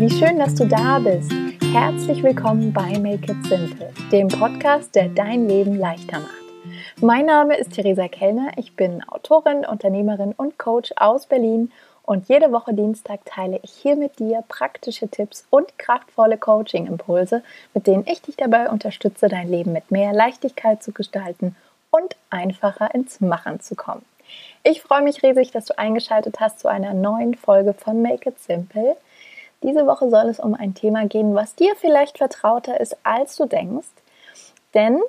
wie schön, dass du da bist. Herzlich willkommen bei Make It Simple, dem Podcast, der dein Leben leichter macht. Mein Name ist Theresa Kellner, ich bin Autorin, Unternehmerin und Coach aus Berlin und jede Woche Dienstag teile ich hier mit dir praktische Tipps und kraftvolle Coaching-Impulse, mit denen ich dich dabei unterstütze, dein Leben mit mehr Leichtigkeit zu gestalten und einfacher ins Machen zu kommen. Ich freue mich riesig, dass du eingeschaltet hast zu einer neuen Folge von Make It Simple. Diese Woche soll es um ein Thema gehen, was dir vielleicht vertrauter ist, als du denkst. Denn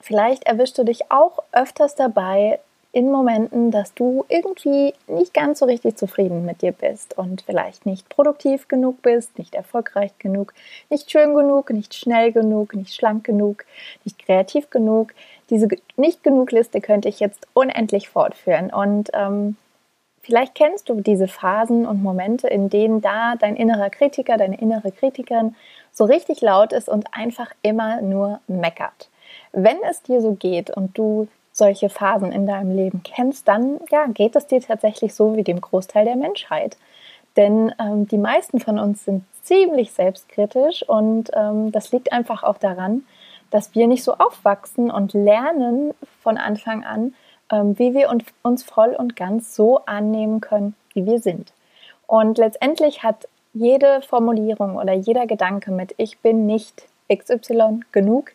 vielleicht erwischst du dich auch öfters dabei, in Momenten, dass du irgendwie nicht ganz so richtig zufrieden mit dir bist und vielleicht nicht produktiv genug bist, nicht erfolgreich genug, nicht schön genug, nicht schnell genug, nicht schlank genug, nicht kreativ genug. Diese nicht genug Liste könnte ich jetzt unendlich fortführen und ähm, Vielleicht kennst du diese Phasen und Momente, in denen da dein innerer Kritiker, deine innere Kritikerin so richtig laut ist und einfach immer nur meckert. Wenn es dir so geht und du solche Phasen in deinem Leben kennst, dann ja, geht es dir tatsächlich so wie dem Großteil der Menschheit. Denn ähm, die meisten von uns sind ziemlich selbstkritisch und ähm, das liegt einfach auch daran, dass wir nicht so aufwachsen und lernen von Anfang an, wie wir uns voll und ganz so annehmen können, wie wir sind. Und letztendlich hat jede Formulierung oder jeder Gedanke mit Ich bin nicht XY genug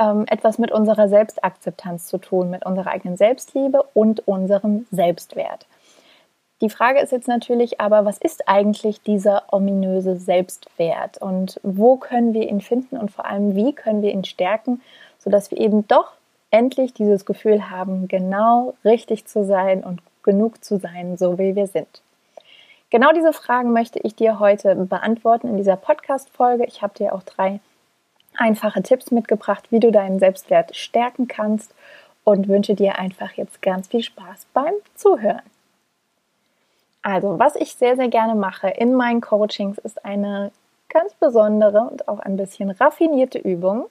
ähm, etwas mit unserer Selbstakzeptanz zu tun, mit unserer eigenen Selbstliebe und unserem Selbstwert. Die Frage ist jetzt natürlich aber, was ist eigentlich dieser ominöse Selbstwert und wo können wir ihn finden und vor allem, wie können wir ihn stärken, sodass wir eben doch endlich dieses Gefühl haben, genau richtig zu sein und genug zu sein, so wie wir sind. Genau diese Fragen möchte ich dir heute beantworten in dieser Podcast-Folge. Ich habe dir auch drei einfache Tipps mitgebracht, wie du deinen Selbstwert stärken kannst und wünsche dir einfach jetzt ganz viel Spaß beim Zuhören. Also, was ich sehr, sehr gerne mache in meinen Coachings ist eine ganz besondere und auch ein bisschen raffinierte Übung.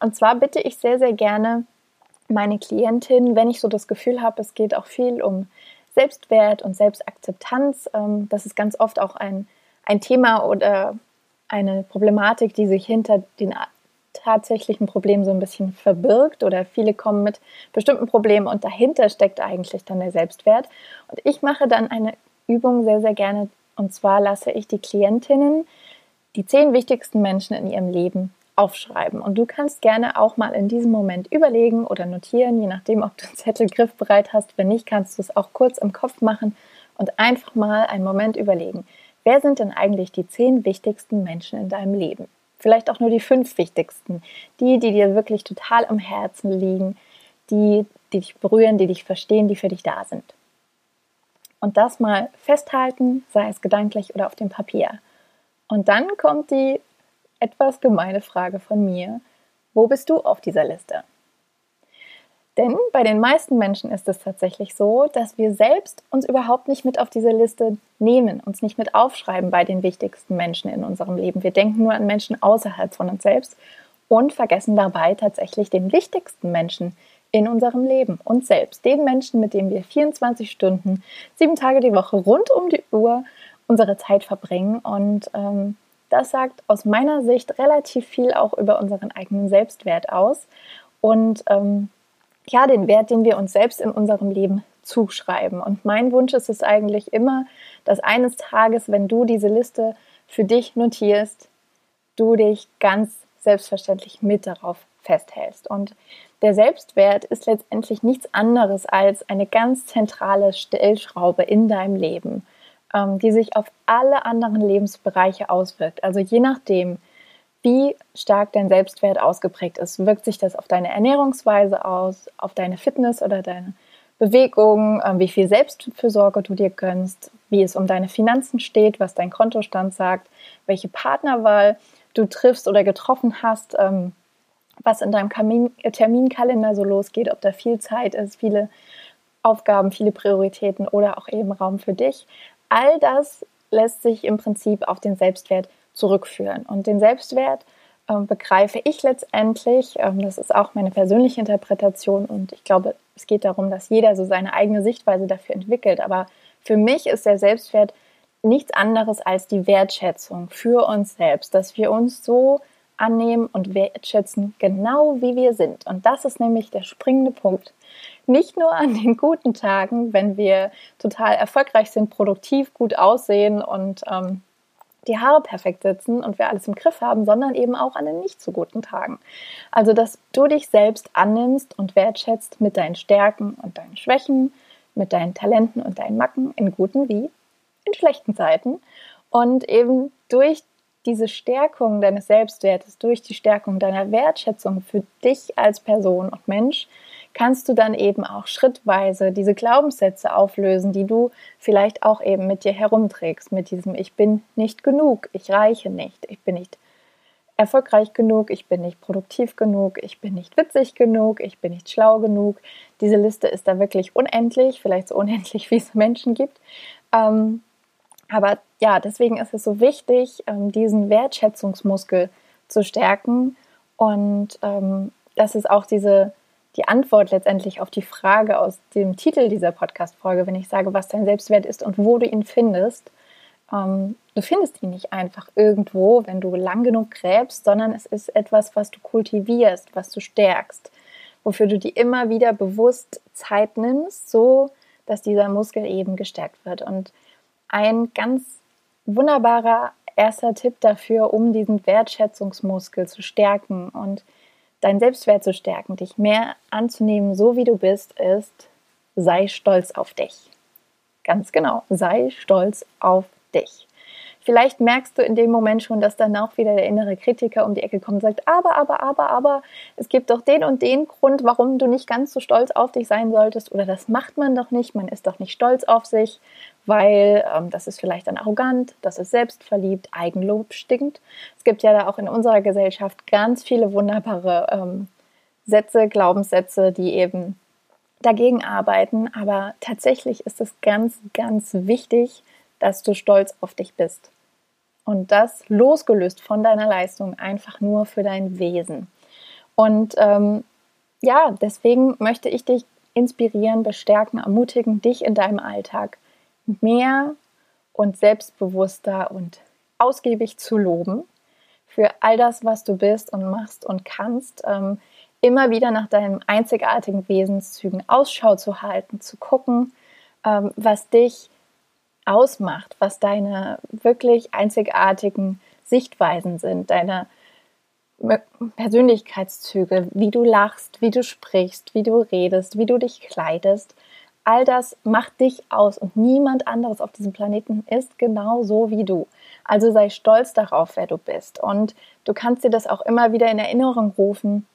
Und zwar bitte ich sehr, sehr gerne meine Klientin, wenn ich so das Gefühl habe, es geht auch viel um Selbstwert und Selbstakzeptanz, ähm, das ist ganz oft auch ein, ein Thema oder eine Problematik, die sich hinter den tatsächlichen Problem so ein bisschen verbirgt oder viele kommen mit bestimmten Problemen und dahinter steckt eigentlich dann der Selbstwert. Und ich mache dann eine Übung sehr, sehr gerne und zwar lasse ich die Klientinnen die zehn wichtigsten Menschen in ihrem Leben aufschreiben. Und du kannst gerne auch mal in diesem Moment überlegen oder notieren, je nachdem, ob du einen Zettel griffbereit hast. Wenn nicht, kannst du es auch kurz im Kopf machen und einfach mal einen Moment überlegen. Wer sind denn eigentlich die zehn wichtigsten Menschen in deinem Leben? Vielleicht auch nur die fünf wichtigsten. Die, die dir wirklich total am Herzen liegen, die, die dich berühren, die dich verstehen, die für dich da sind. Und das mal festhalten, sei es gedanklich oder auf dem Papier. Und dann kommt die etwas gemeine Frage von mir. Wo bist du auf dieser Liste? Denn bei den meisten Menschen ist es tatsächlich so, dass wir selbst uns überhaupt nicht mit auf diese Liste nehmen, uns nicht mit aufschreiben bei den wichtigsten Menschen in unserem Leben. Wir denken nur an Menschen außerhalb von uns selbst und vergessen dabei tatsächlich den wichtigsten Menschen in unserem Leben, uns selbst, den Menschen, mit dem wir 24 Stunden, sieben Tage die Woche rund um die Uhr unsere Zeit verbringen. Und ähm, das sagt aus meiner Sicht relativ viel auch über unseren eigenen Selbstwert aus. Und ähm, ja, den Wert, den wir uns selbst in unserem Leben zuschreiben. Und mein Wunsch ist es eigentlich immer, dass eines Tages, wenn du diese Liste für dich notierst, du dich ganz selbstverständlich mit darauf festhältst. Und der Selbstwert ist letztendlich nichts anderes als eine ganz zentrale Stellschraube in deinem Leben, ähm, die sich auf alle anderen Lebensbereiche auswirkt. Also je nachdem, wie stark dein Selbstwert ausgeprägt ist. Wirkt sich das auf deine Ernährungsweise aus, auf deine Fitness oder deine Bewegung, ähm, wie viel Selbstfürsorge du dir gönnst, wie es um deine Finanzen steht, was dein Kontostand sagt, welche Partnerwahl du triffst oder getroffen hast, ähm, was in deinem Terminkalender so losgeht, ob da viel Zeit ist, viele Aufgaben, viele Prioritäten oder auch eben Raum für dich. All das lässt sich im Prinzip auf den Selbstwert zurückführen. Und den Selbstwert äh, begreife ich letztendlich, ähm, das ist auch meine persönliche Interpretation und ich glaube, es geht darum, dass jeder so seine eigene Sichtweise dafür entwickelt. Aber für mich ist der Selbstwert nichts anderes als die Wertschätzung für uns selbst, dass wir uns so annehmen und wertschätzen, genau wie wir sind. Und das ist nämlich der springende Punkt. Nicht nur an den guten Tagen, wenn wir total erfolgreich sind, produktiv, gut aussehen und ähm, die Haare perfekt sitzen und wir alles im Griff haben, sondern eben auch an den nicht so guten Tagen. Also, dass du dich selbst annimmst und wertschätzt mit deinen Stärken und deinen Schwächen, mit deinen Talenten und deinen Macken, in guten wie in schlechten Zeiten. Und eben durch diese Stärkung deines Selbstwertes, durch die Stärkung deiner Wertschätzung für dich als Person und Mensch, kannst du dann eben auch schrittweise diese Glaubenssätze auflösen, die du vielleicht auch eben mit dir herumträgst, mit diesem Ich bin nicht genug, ich reiche nicht, ich bin nicht erfolgreich genug, ich bin nicht produktiv genug, ich bin nicht witzig genug, ich bin nicht schlau genug. Diese Liste ist da wirklich unendlich, vielleicht so unendlich, wie es Menschen gibt. Ähm, aber ja, deswegen ist es so wichtig, ähm, diesen Wertschätzungsmuskel zu stärken. Und ähm, das ist auch diese, die Antwort letztendlich auf die Frage aus dem Titel dieser Podcast-Folge, wenn ich sage, was dein Selbstwert ist und wo du ihn findest. Ähm, du findest ihn nicht einfach irgendwo, wenn du lang genug gräbst, sondern es ist etwas, was du kultivierst, was du stärkst, wofür du dir immer wieder bewusst Zeit nimmst, so dass dieser Muskel eben gestärkt wird. Und ein ganz wunderbarer erster Tipp dafür, um diesen Wertschätzungsmuskel zu stärken und deinen Selbstwert zu stärken, dich mehr anzunehmen, so wie du bist, ist, sei stolz auf dich. Ganz genau, sei stolz auf dich. Vielleicht merkst du in dem Moment schon, dass dann auch wieder der innere Kritiker um die Ecke kommt und sagt, aber, aber, aber, aber, es gibt doch den und den Grund, warum du nicht ganz so stolz auf dich sein solltest oder das macht man doch nicht, man ist doch nicht stolz auf sich, weil ähm, das ist vielleicht dann arrogant, das ist selbstverliebt, Eigenlob stinkt. Es gibt ja da auch in unserer Gesellschaft ganz viele wunderbare ähm, Sätze, Glaubenssätze, die eben dagegen arbeiten, aber tatsächlich ist es ganz, ganz wichtig, dass du stolz auf dich bist. Und das losgelöst von deiner Leistung, einfach nur für dein Wesen. Und ähm, ja, deswegen möchte ich dich inspirieren, bestärken, ermutigen, dich in deinem Alltag mehr und selbstbewusster und ausgiebig zu loben für all das, was du bist und machst und kannst. Ähm, immer wieder nach deinen einzigartigen Wesenszügen Ausschau zu halten, zu gucken, ähm, was dich ausmacht, was deine wirklich einzigartigen Sichtweisen sind, deine Persönlichkeitszüge, wie du lachst, wie du sprichst, wie du redest, wie du dich kleidest. All das macht dich aus und niemand anderes auf diesem Planeten ist genau so wie du. Also sei stolz darauf, wer du bist. Und du kannst dir das auch immer wieder in Erinnerung rufen,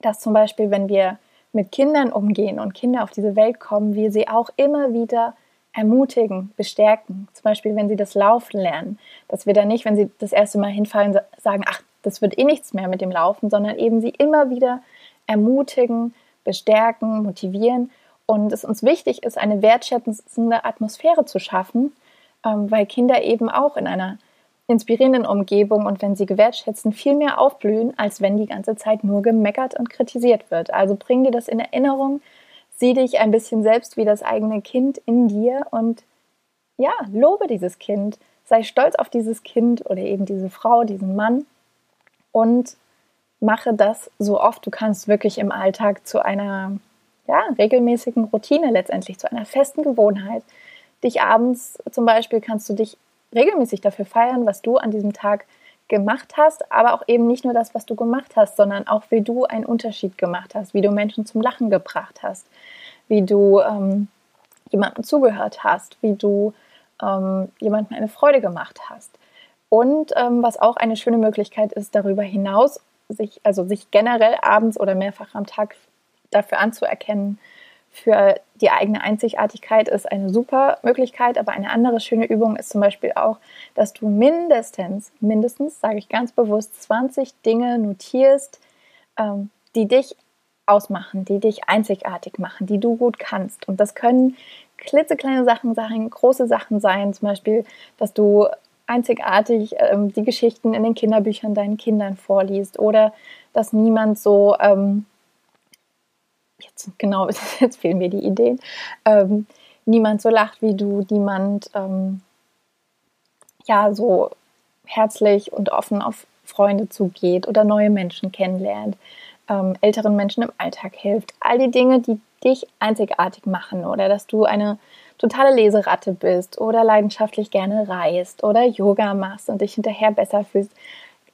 dass zum Beispiel, wenn wir mit Kindern umgehen und Kinder auf diese Welt kommen, wir sie auch immer wieder ermutigen, bestärken. Zum Beispiel, wenn sie das Laufen lernen, dass wir da nicht, wenn sie das erste Mal hinfallen, sagen, ach, das wird eh nichts mehr mit dem Laufen, sondern eben sie immer wieder ermutigen, bestärken, motivieren und es uns wichtig ist, eine wertschätzende Atmosphäre zu schaffen, ähm, weil Kinder eben auch in einer inspirierenden Umgebung und wenn sie gewertschätzen, viel mehr aufblühen, als wenn die ganze Zeit nur gemeckert und kritisiert wird. Also bring dir das in Erinnerung, sieh dich ein bisschen selbst wie das eigene Kind in dir und ja, lobe dieses Kind, sei stolz auf dieses Kind oder eben diese Frau, diesen Mann und mache das so oft du kannst wirklich im Alltag zu einer ja, regelmäßigen Routine letztendlich, zu einer festen Gewohnheit. Dich abends zum Beispiel kannst du dich regelmäßig dafür feiern, was du an diesem Tag gemacht hast, aber auch eben nicht nur das, was du gemacht hast, sondern auch, wie du einen Unterschied gemacht hast, wie du Menschen zum Lachen gebracht hast, wie du ähm, jemandem zugehört hast, wie du ähm, jemandem eine Freude gemacht hast. Und ähm, was auch eine schöne Möglichkeit ist, darüber hinaus, sich, also sich generell abends oder mehrfach am Tag dafür anzuerkennen, für die eigene Einzigartigkeit ist eine super Möglichkeit, aber eine andere schöne Übung ist zum Beispiel auch, dass du mindestens, mindestens, sage ich ganz bewusst, 20 Dinge notierst, ähm, die dich ausmachen, die dich einzigartig machen, die du gut kannst. Und das können klitzekleine Sachen sein, große Sachen sein, zum Beispiel, dass du einzigartig ähm, die Geschichten in den Kinderbüchern deinen Kindern vorliest oder dass niemand so ähm, jetzt genau, jetzt fehlen mir die Ideen, ähm, niemand so lacht wie du, niemand ähm, ja so herzlich und offen auf Freunde zugeht oder neue Menschen kennenlernt, ähm, älteren Menschen im Alltag hilft. All die Dinge, die dich einzigartig machen oder dass du eine totale Leseratte bist oder leidenschaftlich gerne reist oder Yoga machst und dich hinterher besser fühlst.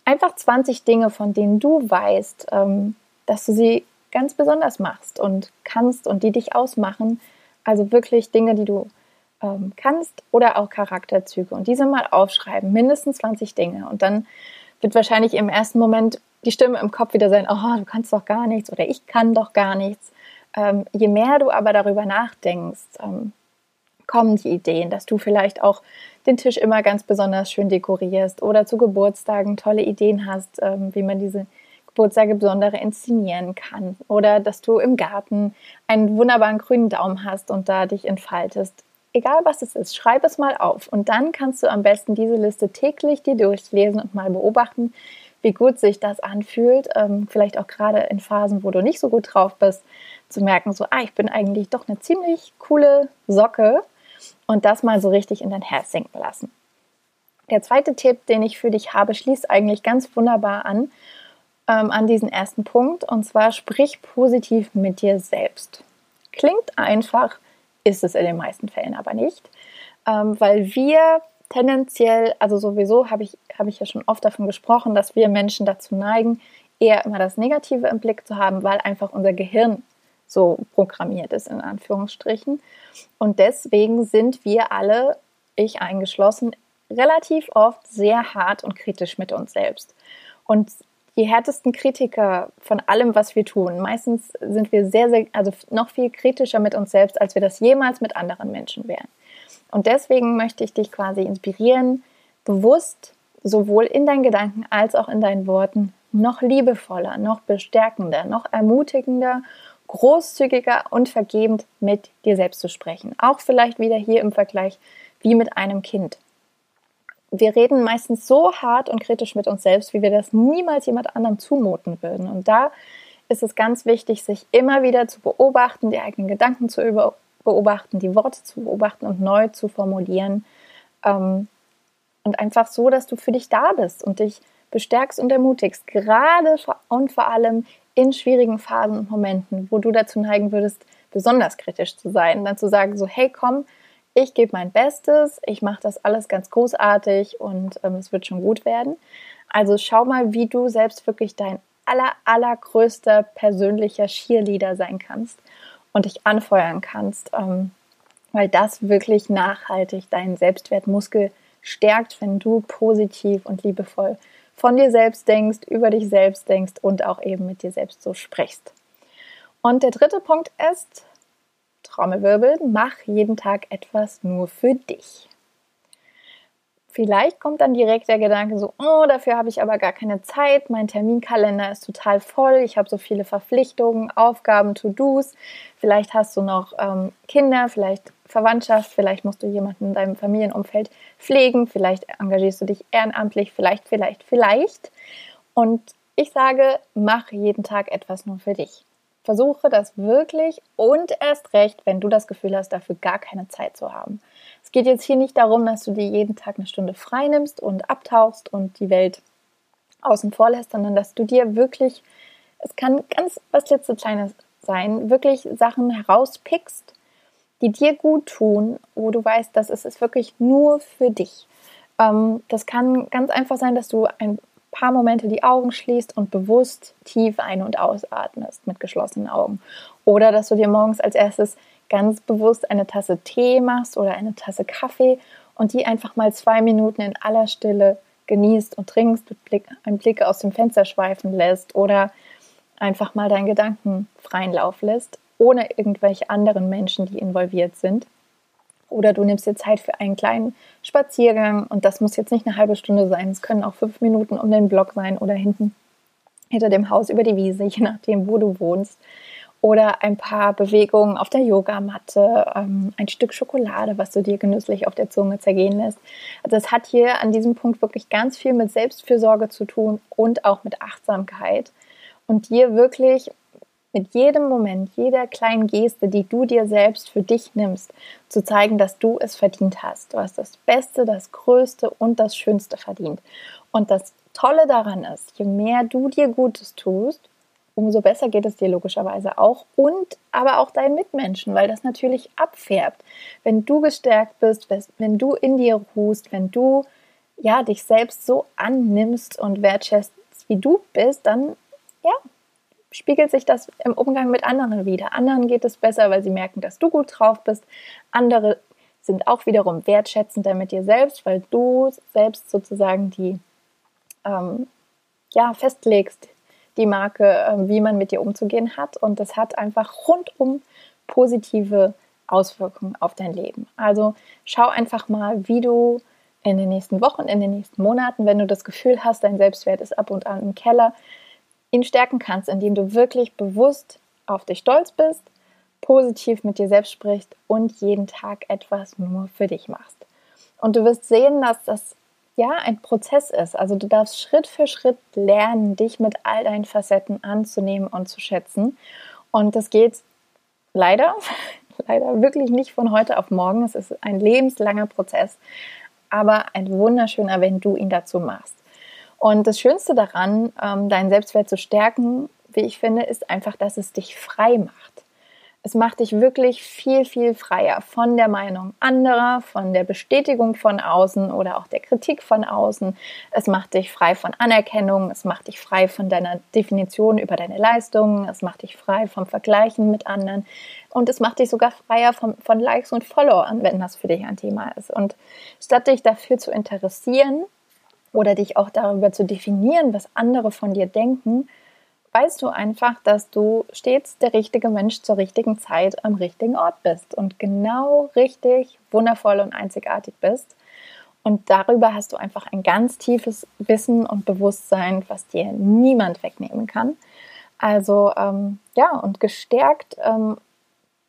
Einfach 20 Dinge, von denen du weißt, ähm, dass du sie ganz besonders machst und kannst und die dich ausmachen. Also wirklich Dinge, die du ähm, kannst oder auch Charakterzüge und diese mal aufschreiben, mindestens 20 Dinge. Und dann wird wahrscheinlich im ersten Moment die Stimme im Kopf wieder sein, oh, du kannst doch gar nichts oder ich kann doch gar nichts. Ähm, je mehr du aber darüber nachdenkst, ähm, kommen die Ideen, dass du vielleicht auch den Tisch immer ganz besonders schön dekorierst oder zu Geburtstagen tolle Ideen hast, ähm, wie man diese Geburtstage besondere inszenieren kann. Oder dass du im Garten einen wunderbaren grünen Daumen hast und da dich entfaltest. Egal was es ist, schreib es mal auf. Und dann kannst du am besten diese Liste täglich dir durchlesen und mal beobachten, wie gut sich das anfühlt. Ähm, vielleicht auch gerade in Phasen, wo du nicht so gut drauf bist, zu merken, so, ah, ich bin eigentlich doch eine ziemlich coole Socke. Und das mal so richtig in dein Herz sinken lassen. Der zweite Tipp, den ich für dich habe, schließt eigentlich ganz wunderbar an, ähm, an diesen ersten Punkt und zwar sprich positiv mit dir selbst. Klingt einfach, ist es in den meisten Fällen aber nicht, ähm, weil wir tendenziell, also sowieso habe ich, hab ich ja schon oft davon gesprochen, dass wir Menschen dazu neigen, eher immer das Negative im Blick zu haben, weil einfach unser Gehirn so programmiert ist, in Anführungsstrichen. Und deswegen sind wir alle, ich eingeschlossen, relativ oft sehr hart und kritisch mit uns selbst. Und die härtesten Kritiker von allem, was wir tun. Meistens sind wir sehr, sehr, also noch viel kritischer mit uns selbst, als wir das jemals mit anderen Menschen wären. Und deswegen möchte ich dich quasi inspirieren, bewusst sowohl in deinen Gedanken als auch in deinen Worten noch liebevoller, noch bestärkender, noch ermutigender, großzügiger und vergebend mit dir selbst zu sprechen. Auch vielleicht wieder hier im Vergleich wie mit einem Kind wir reden meistens so hart und kritisch mit uns selbst, wie wir das niemals jemand anderem zumuten würden. Und da ist es ganz wichtig, sich immer wieder zu beobachten, die eigenen Gedanken zu beobachten, die Worte zu beobachten und neu zu formulieren. Ähm, und einfach so, dass du für dich da bist und dich bestärkst und ermutigst, gerade und vor allem in schwierigen Phasen und Momenten, wo du dazu neigen würdest, besonders kritisch zu sein, dann zu sagen so, hey, komm, ich gebe mein Bestes, ich mache das alles ganz großartig und ähm, es wird schon gut werden. Also schau mal, wie du selbst wirklich dein aller, allergrößter persönlicher Cheerleader sein kannst und dich anfeuern kannst, ähm, weil das wirklich nachhaltig deinen Selbstwertmuskel stärkt, wenn du positiv und liebevoll von dir selbst denkst, über dich selbst denkst und auch eben mit dir selbst so sprichst. Und der dritte Punkt ist, Trommelwirbel, mach jeden Tag etwas nur für dich. Vielleicht kommt dann direkt der Gedanke so, oh, dafür habe ich aber gar keine Zeit, mein Terminkalender ist total voll, ich habe so viele Verpflichtungen, Aufgaben, To-Dos, vielleicht hast du noch ähm, Kinder, vielleicht Verwandtschaft, vielleicht musst du jemanden in deinem Familienumfeld pflegen, vielleicht engagierst du dich ehrenamtlich, vielleicht, vielleicht, vielleicht. Und ich sage, mach jeden Tag etwas nur für dich. Versuche das wirklich und erst recht, wenn du das Gefühl hast, dafür gar keine Zeit zu haben. Es geht jetzt hier nicht darum, dass du dir jeden Tag eine Stunde frei nimmst und abtauchst und die Welt außen vor lässt, sondern dass du dir wirklich, es kann ganz was klitzekleines sein, wirklich Sachen herauspickst, die dir gut tun, wo du weißt, dass es ist wirklich nur für dich. Ähm, das kann ganz einfach sein, dass du ein paar Momente die Augen schließt und bewusst tief ein- und ausatmest mit geschlossenen Augen. Oder dass du dir morgens als erstes ganz bewusst eine Tasse Tee machst oder eine Tasse Kaffee und die einfach mal zwei Minuten in aller Stille genießt und trinkst, Blick, einen Blick aus dem Fenster schweifen lässt oder einfach mal deinen Gedanken freien Lauf lässt, ohne irgendwelche anderen Menschen, die involviert sind. Oder du nimmst dir Zeit für einen kleinen Spaziergang und das muss jetzt nicht eine halbe Stunde sein. Es können auch fünf Minuten um den Block sein oder hinten hinter dem Haus über die Wiese, je nachdem, wo du wohnst. Oder ein paar Bewegungen auf der Yogamatte, ähm, ein Stück Schokolade, was du dir genüsslich auf der Zunge zergehen lässt. Also es hat hier an diesem Punkt wirklich ganz viel mit Selbstfürsorge zu tun und auch mit Achtsamkeit. Und dir wirklich mit jedem Moment, jeder kleinen Geste, die du dir selbst für dich nimmst, zu zeigen, dass du es verdient hast. Du hast das Beste, das Größte und das Schönste verdient. Und das Tolle daran ist, je mehr du dir Gutes tust, umso besser geht es dir logischerweise auch und aber auch deinen Mitmenschen, weil das natürlich abfärbt. Wenn du gestärkt bist, wenn du in dir ruhst, wenn du ja dich selbst so annimmst und wertschätzt, wie du bist, dann ja, spiegelt sich das im Umgang mit anderen wieder. Anderen geht es besser, weil sie merken, dass du gut drauf bist. Andere sind auch wiederum wertschätzender mit dir selbst, weil du selbst sozusagen die ähm, ja, festlegst, die Marke, äh, wie man mit dir umzugehen hat. Und das hat einfach rundum positive Auswirkungen auf dein Leben. Also schau einfach mal, wie du in den nächsten Wochen, in den nächsten Monaten, wenn du das Gefühl hast, dein Selbstwert ist ab und an im Keller, ihn stärken kannst, indem du wirklich bewusst auf dich stolz bist, positiv mit dir selbst sprichst und jeden Tag etwas nur für dich machst. Und du wirst sehen, dass das ja ein Prozess ist. Also du darfst Schritt für Schritt lernen, dich mit all deinen Facetten anzunehmen und zu schätzen. Und das geht leider, leider wirklich nicht von heute auf morgen. Es ist ein lebenslanger Prozess, aber ein wunderschöner, wenn du ihn dazu machst. Und das Schönste daran, ähm, deinen Selbstwert zu stärken, wie ich finde, ist einfach, dass es dich frei macht. Es macht dich wirklich viel, viel freier von der Meinung anderer, von der Bestätigung von außen oder auch der Kritik von außen. Es macht dich frei von Anerkennung, es macht dich frei von deiner Definition über deine Leistungen, es macht dich frei vom Vergleichen mit anderen und es macht dich sogar freier von, von Likes und Followern, wenn das für dich ein Thema ist. Und statt dich dafür zu interessieren oder dich auch darüber zu definieren, was andere von dir denken, weißt du einfach, dass du stets der richtige Mensch zur richtigen Zeit am richtigen Ort bist und genau richtig wundervoll und einzigartig bist. Und darüber hast du einfach ein ganz tiefes Wissen und Bewusstsein, was dir niemand wegnehmen kann. Also ähm, ja, und gestärkt ähm,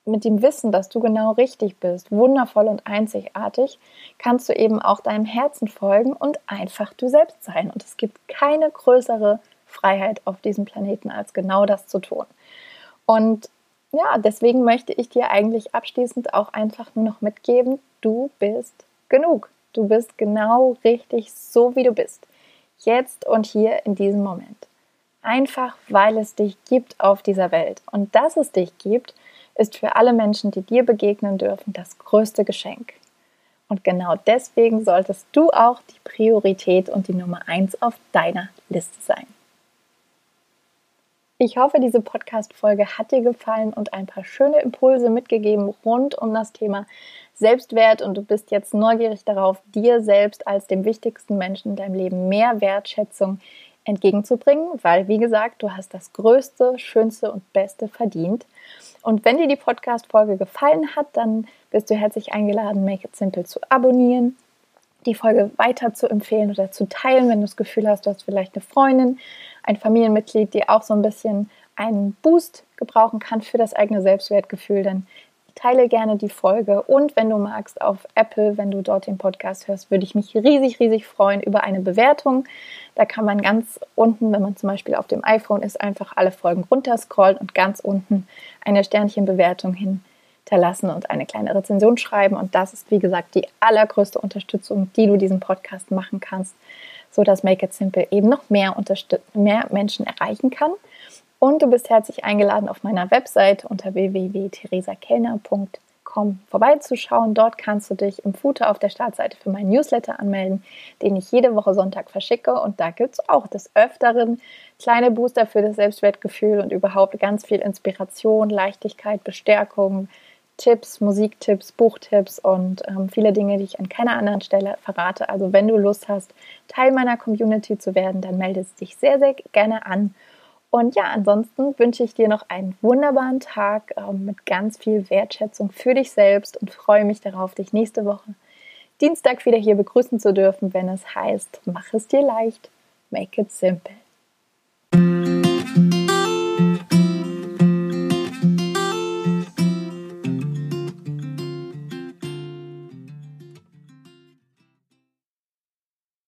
mit dem Wissen, dass du genau richtig bist, wundervoll und einzigartig, kannst du eben auch deinem Herzen folgen und einfach du selbst sein. Und es gibt keine größere Freiheit auf diesem Planeten, als genau das zu tun. Und ja, deswegen möchte ich dir eigentlich abschließend auch einfach nur noch mitgeben, du bist genug. Du bist genau richtig so, wie du bist. Jetzt und hier in diesem Moment. Einfach weil es dich gibt auf dieser Welt. Und dass es dich gibt, ist für alle Menschen, die dir begegnen dürfen, das größte Geschenk. Und genau deswegen solltest du auch die Priorität und die Nummer eins auf deiner Liste sein. Ich hoffe, diese Podcast-Folge hat dir gefallen und ein paar schöne Impulse mitgegeben rund um das Thema Selbstwert und du bist jetzt neugierig darauf, dir selbst als dem wichtigsten Menschen in deinem Leben mehr Wertschätzung entgegenzubringen, weil, wie gesagt, du hast das Größte, Schönste und Beste verdient. Und wenn dir die Podcast-Folge gefallen hat, dann bist du herzlich eingeladen, Make It Simple zu abonnieren, die Folge weiter zu empfehlen oder zu teilen, wenn du das Gefühl hast, du hast vielleicht eine Freundin, ein Familienmitglied, die auch so ein bisschen einen Boost gebrauchen kann für das eigene Selbstwertgefühl, dann teile gerne die Folge und wenn du magst auf Apple, wenn du dort den Podcast hörst, würde ich mich riesig, riesig freuen über eine Bewertung. Da kann man ganz unten, wenn man zum Beispiel auf dem iPhone ist, einfach alle Folgen runterscrollen und ganz unten eine Sternchenbewertung hinterlassen und eine kleine Rezension schreiben. Und das ist, wie gesagt, die allergrößte Unterstützung, die du diesem Podcast machen kannst, sodass Make It Simple eben noch mehr, mehr Menschen erreichen kann. Und du bist herzlich eingeladen, auf meiner Webseite unter www.theresakellner.com vorbeizuschauen. Dort kannst du dich im Footer auf der Startseite für meinen Newsletter anmelden, den ich jede Woche Sonntag verschicke. Und da gibt es auch des Öfteren kleine Booster für das Selbstwertgefühl und überhaupt ganz viel Inspiration, Leichtigkeit, Bestärkung, Tipps, Musiktipps, Buchtipps und ähm, viele Dinge, die ich an keiner anderen Stelle verrate. Also wenn du Lust hast, Teil meiner Community zu werden, dann melde dich sehr, sehr gerne an. Und ja, ansonsten wünsche ich dir noch einen wunderbaren Tag äh, mit ganz viel Wertschätzung für dich selbst und freue mich darauf, dich nächste Woche Dienstag wieder hier begrüßen zu dürfen, wenn es heißt, mach es dir leicht, make it simple.